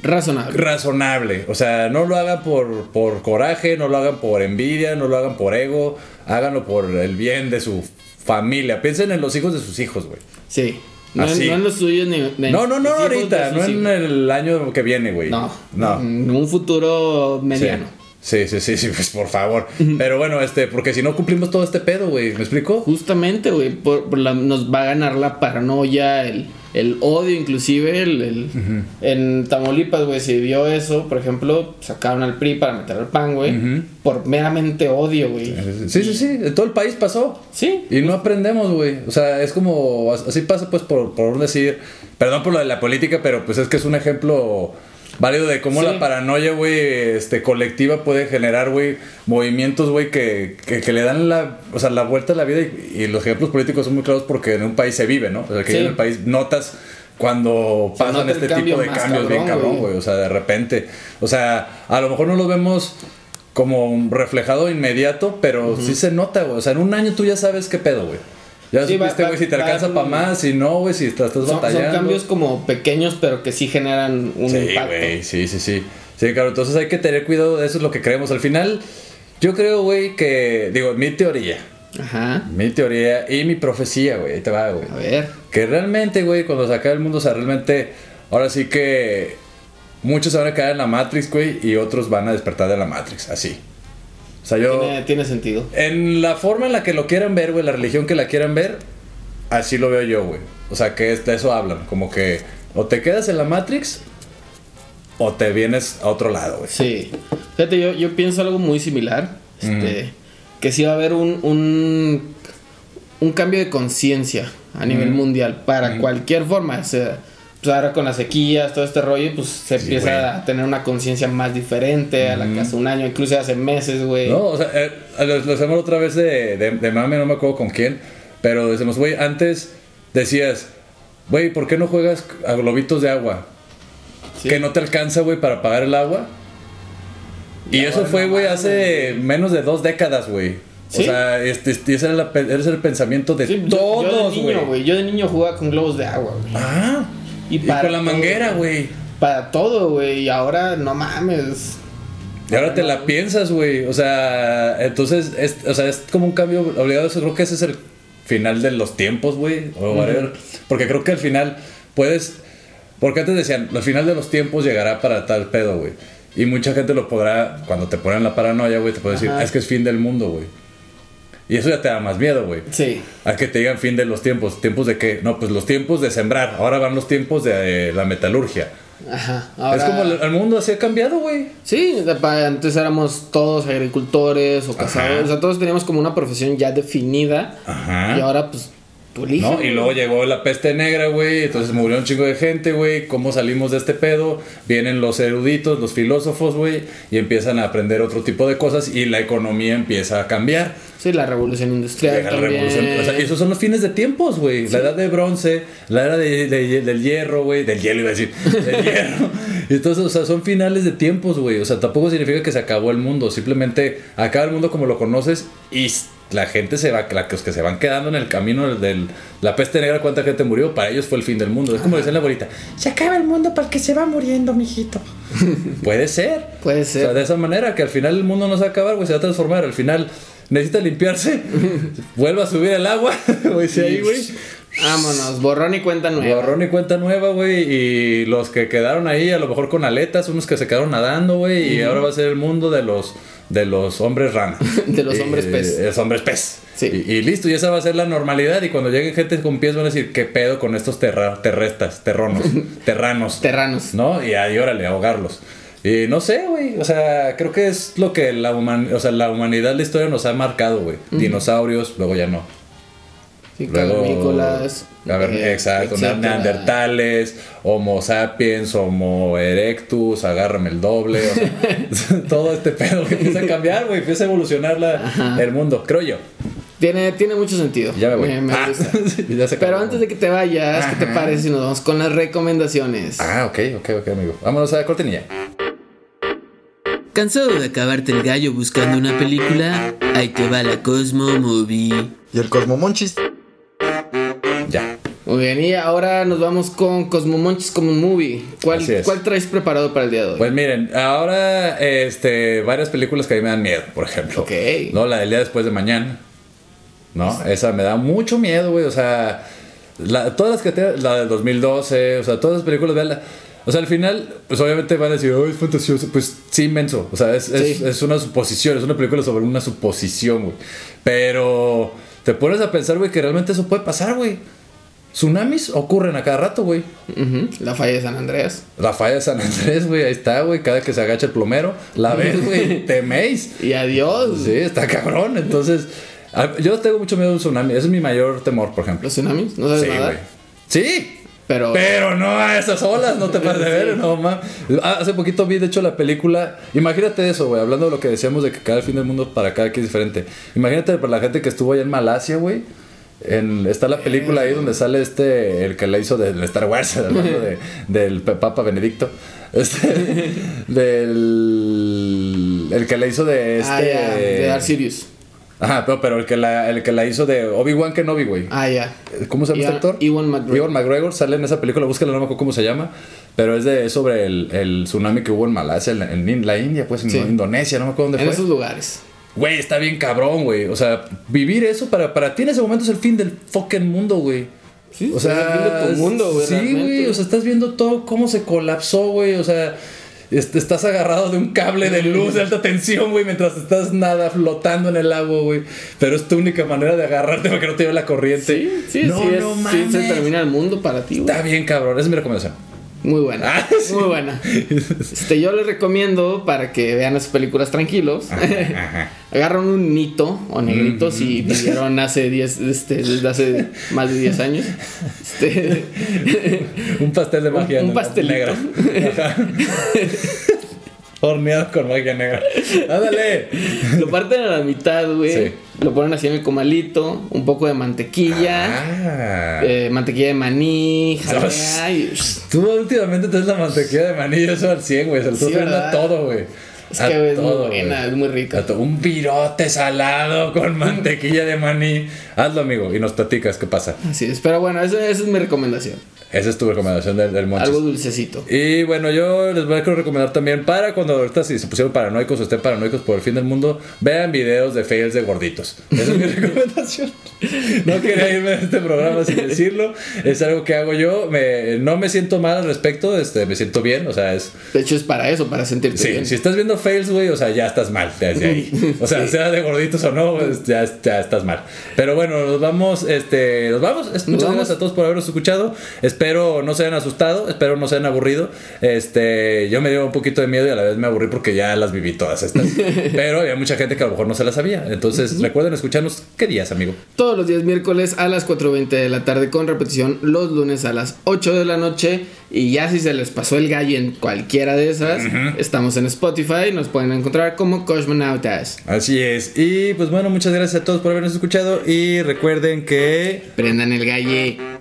Razonable. razonable. O sea, no lo hagan por, por coraje, no lo hagan por envidia, no lo hagan por ego. Háganlo por el bien de su familia. Piensen en los hijos de sus hijos, güey. Sí. No, en- Así. no en los suyos ni. en No, no, no, ahorita, no en hijos. el año que viene, güey. No. No. En un futuro Sí. mediano. Sí, sí, sí, sí, pues por favor. Pero bueno, este, porque si no cumplimos todo este pedo, güey, ¿me explico? Justamente, güey, por, por la- nos va a ganar la paranoia, el, el odio inclusive, el, el- en Tamaulipas, güey, se vio eso, por ejemplo, sacaron al PRI para meter al PAN, güey, por meramente odio, güey. Sí, sí, sí, todo el país pasó. Sí. Y no aprendemos, güey. O sea, es como. Así pasa, pues, por, por decir. Perdón por lo de la política, pero pues es que es un ejemplo válido de cómo Sí. la paranoia, güey, este, colectiva puede generar, güey, movimientos, güey, que, que, que le dan la, o sea, la vuelta a la vida. Y, y los ejemplos políticos son muy claros porque en un país se vive, ¿no? O sea, que Sí. en el país notas cuando pasan este tipo de cambios bien cabrón, güey. O sea, de repente. O sea, a lo mejor no lo vemos como reflejado inmediato, pero sí se nota, güey. O sea, en un año tú ya sabes qué pedo, güey. Ya Sí, supiste, güey, si te alcanza para más, si no, güey, si estás, estás Son, son batallando. cambios como pequeños, pero que sí generan un sí, impacto. güey, sí, sí, sí. Sí, claro, entonces hay que tener cuidado de eso, es lo que creemos. Al final, yo creo, güey, que, digo, mi teoría, Ajá. mi teoría y mi profecía, güey, ahí te va, güey. A ver. Que realmente, güey, cuando se acabe el mundo, o sea, realmente, ahora sí que muchos se van a quedar en la Matrix, güey, y otros van a despertar de la Matrix, así. O sea, yo... Tiene, tiene sentido. En la forma en la que lo quieran ver, güey, la religión que la quieran ver, así lo veo yo, güey. O sea, que de eso hablan. Como que o te quedas en la Matrix o te vienes a otro lado, güey. Sí. Fíjate, yo, yo pienso algo muy similar. Este, Que sí va a haber un, un, un cambio de conciencia a nivel mundial para cualquier forma. O sea, pues ahora con las sequías, todo este rollo, pues se Sí, empieza a tener una conciencia más diferente a la que hace un año, incluso hace meses, güey. No, o sea, eh, lo, hacemos otra vez de, de, de mame, no me acuerdo con quién. Pero decimos, güey, antes decías, güey, ¿por qué no juegas a globitos de agua? Sí. Que no te alcanza, güey, para pagar el agua. Y eso fue, güey, hace menos de dos décadas, güey. O sea, este, este- ese, era la pe- ese era el pensamiento de todos, güey. Yo de niño jugaba con globos de agua, güey. Ah, y, para con la manguera, güey. Para todo, güey. Y ahora, no mames. Y ahora te la piensas, güey. O sea, entonces, es, o sea, es como un cambio obligado. Eso creo que ese es el final de los tiempos, güey. O whatever. Porque creo que al final puedes. Porque antes decían, al final de los tiempos llegará para tal pedo, güey. Y mucha gente lo podrá, cuando te ponen la paranoia, güey, te puede decir, es que es fin del mundo, güey. Y eso ya te da más miedo, güey. Sí. A que te digan fin de los tiempos. ¿Tiempos de qué? No, pues los tiempos de sembrar. Ahora van los tiempos de eh, la metalurgia. Ajá. Es como el, el mundo así ha cambiado, güey. Sí, antes éramos todos agricultores o cazadores, o sea, todos teníamos como una profesión ya definida Ajá. y ahora pues tú eliges. ¿No? Y luego llegó la peste negra, güey. Entonces murió un chingo de gente, güey. ¿Cómo salimos de este pedo? Vienen los eruditos, los filósofos, güey. Y empiezan a aprender otro tipo de cosas. Y la economía empieza a cambiar. Sí, la revolución industrial Llega la revolución. O sea, esos son los fines de tiempos, güey. La edad de bronce, la era de- de- del hierro, güey. Del hielo iba a decir. Del hierro. Y entonces, o sea, son finales de tiempos, güey. O sea, tampoco significa que se acabó el mundo. Simplemente acaba el mundo como lo conoces y la gente se va, la- los que se van quedando en el camino del, del- la peste negra, cuánta gente murió, para ellos fue el fin del mundo. Es como decía la abuelita, se acaba el mundo para el que se va muriendo, mijito. Puede ser. Puede O sea, ser. de esa manera, que al final el mundo no se va a acabar, güey, se va a transformar. Al final necesita limpiarse, vuelve a subir el agua, güey, sí, ahí, güey. Vámonos, borrón y cuenta nueva. Borrón y cuenta nueva, güey. Y los que quedaron ahí, a lo mejor con aletas, unos que se quedaron nadando, güey. Y ahora va a ser el mundo de los, de los hombres rana. De los hombres pez. de los hombres pez. Sí. Y, y listo, y esa va a ser la normalidad. Y cuando lleguen gente con pies, van a decir, ¿qué pedo con estos terra- terrestas, terronos, terranos? Terranos. ¿no? Y ahí, órale, ahogarlos. Y no sé, güey. O sea, creo que es lo que la, human o sea, la humanidad, la historia nos ha marcado, güey. Dinosaurios, luego ya no. Sí, Luego, cavernícolas, a ver, eh, exacto, etcétera. neandertales, Homo sapiens, Homo erectus, agárrame el doble, o sea, todo este pedo que empieza a cambiar, güey, empieza a evolucionar la, el mundo, creo yo. Tiene, tiene mucho sentido. Ya me voy. Me, me Ah, gusta. sí, ya se Pero antes de que te vayas, ¿qué te parece si nos vamos con las recomendaciones? Ah, ok, ok, ok, amigo. Vámonos a la cortinilla. ¿Cansado de acabarte el gallo buscando una película? Ahí te va la Cosmo Movie. Y el Cosmomonchis. Ya. Muy bien, y ahora nos vamos con Cosmomonchis como un movie. ¿Cuál. ¿Cuál traes preparado para el día de hoy? Pues miren, ahora, este, varias películas que a mí me dan miedo, por ejemplo. Ok. No, la del día después de mañana. ¿No? Esa me da mucho miedo, güey. O sea, la- todas las que te, la del 2012, o sea, todas las películas, veanla. O sea, al final, pues obviamente van a decir, oh, es fantasioso. Pues sí, inmenso. O sea, es, es una suposición, es una película sobre una suposición, güey. Pero te pones a pensar, güey, que realmente eso puede pasar, güey. Tsunamis ocurren a cada rato, güey. La falla de San Andreas. La falla de San Andrés, güey, ahí está, güey. Cada que se agacha el plomero, la ves, güey, teméis. Y adiós. Sí, está cabrón. Entonces, yo tengo mucho miedo de un tsunami. Ese es mi mayor temor, por ejemplo. ¿Los tsunamis? ¿No sabes Sí, nada? güey. Sí, Pero, pero no a esas olas, no te pases de ver, no mames. Ah, Hace poquito vi, de hecho, la película. Imagínate eso, güey, hablando de lo que decíamos de que cada fin del mundo para cada quien es diferente. Imagínate para la gente que estuvo allá en Malasia, güey. En, está la película ahí donde sale este, el que la hizo de Star Wars, de, del Papa Benedicto. Este, del. El que la hizo de este. Ah, ya, de Darth Sirius. Ajá, pero, pero el, que la, el que la hizo de Obi-Wan Kenobi, güey. Ah, ya. ¿Cómo se llama este actor? Ewan McGregor. Ewan McGregor sale en esa película, búscala, no me acuerdo cómo se llama, pero es de es sobre el, el tsunami que hubo en Malasia, en, en la India, pues en Sí. Indonesia, no me acuerdo dónde En fue. esos lugares. Güey, está bien cabrón, güey. O sea, vivir eso para, para ti en ese momento es el fin del fucking mundo, güey. Sí, O es el sea, fin de tu mundo, güey, Sí, güey. O sea, estás viendo todo cómo se colapsó, güey. O sea, est- estás agarrado de un cable de luz de alta tensión, güey, mientras estás nada flotando en el agua, güey. Pero es tu única manera de agarrarte porque no te lleva la corriente. Sí, sí, no, sí, es- no sí, mames. se termina el mundo para ti, güey. Está bien, cabrón. Esa es mi recomendación. Muy buena. Ah, sí. Muy buena. Este, yo les recomiendo para que vean esas películas tranquilos. Agarran un nito o negrito si vivieron hace 10, este, desde hace más de 10 años. Este, un pastel de magia un ne- pastelito. negra. Ajá. Horneado con magia negra. Ándale. lo parten a la mitad, güey. Sí. Lo ponen así en el comalito. Un poco de mantequilla. Ah. eh, mantequilla de maní. Jalea y- Tú últimamente tienes la mantequilla de maní, eso al 100, güey. Se lo Sí, todo, güey. Es A que güey, es muy todo, buena, güey. es muy rica. Un virote salado con mantequilla de maní. Hazlo, amigo, y nos platicas qué pasa. Así es. Pero bueno, esa, esa es mi recomendación. Esa es tu recomendación del, del Monchis. Algo dulcecito. Y bueno, yo les voy a recomendar también para cuando ahorita si se pusieron paranoicos o estén paranoicos por el fin del mundo, vean videos de fails de gorditos. Esa es mi recomendación. No quería irme de este programa sin decirlo. Es algo que hago yo. Me, no me siento mal al respecto, este, me siento bien. O sea, es. De hecho, es para eso, para sentirte Sí, bien. si estás viendo fails, güey, o sea, ya estás mal desde ahí. O sea, sea de gorditos o no, pues, ya, ya estás mal. Pero bueno, nos vamos, este, nos vamos. Muchas vamos. gracias a todos por habernos escuchado. Espero no se hayan asustado, espero no se hayan aburrido. Este, yo me dio un poquito de miedo y a la vez me aburrí porque ya las viví todas estas. Pero había mucha gente que a lo mejor no se las sabía. Entonces, recuerden escucharnos. ¿Qué días, amigo? Todos los días miércoles a las 4.20 de la tarde con repetición los lunes a las 8 de la noche. Y ya si se les pasó el gallo en cualquiera de esas, estamos en Spotify. Nos pueden encontrar como Cosmonautas. Así es. Y pues bueno, muchas gracias a todos por habernos escuchado. Y recuerden que. Prendan el galle.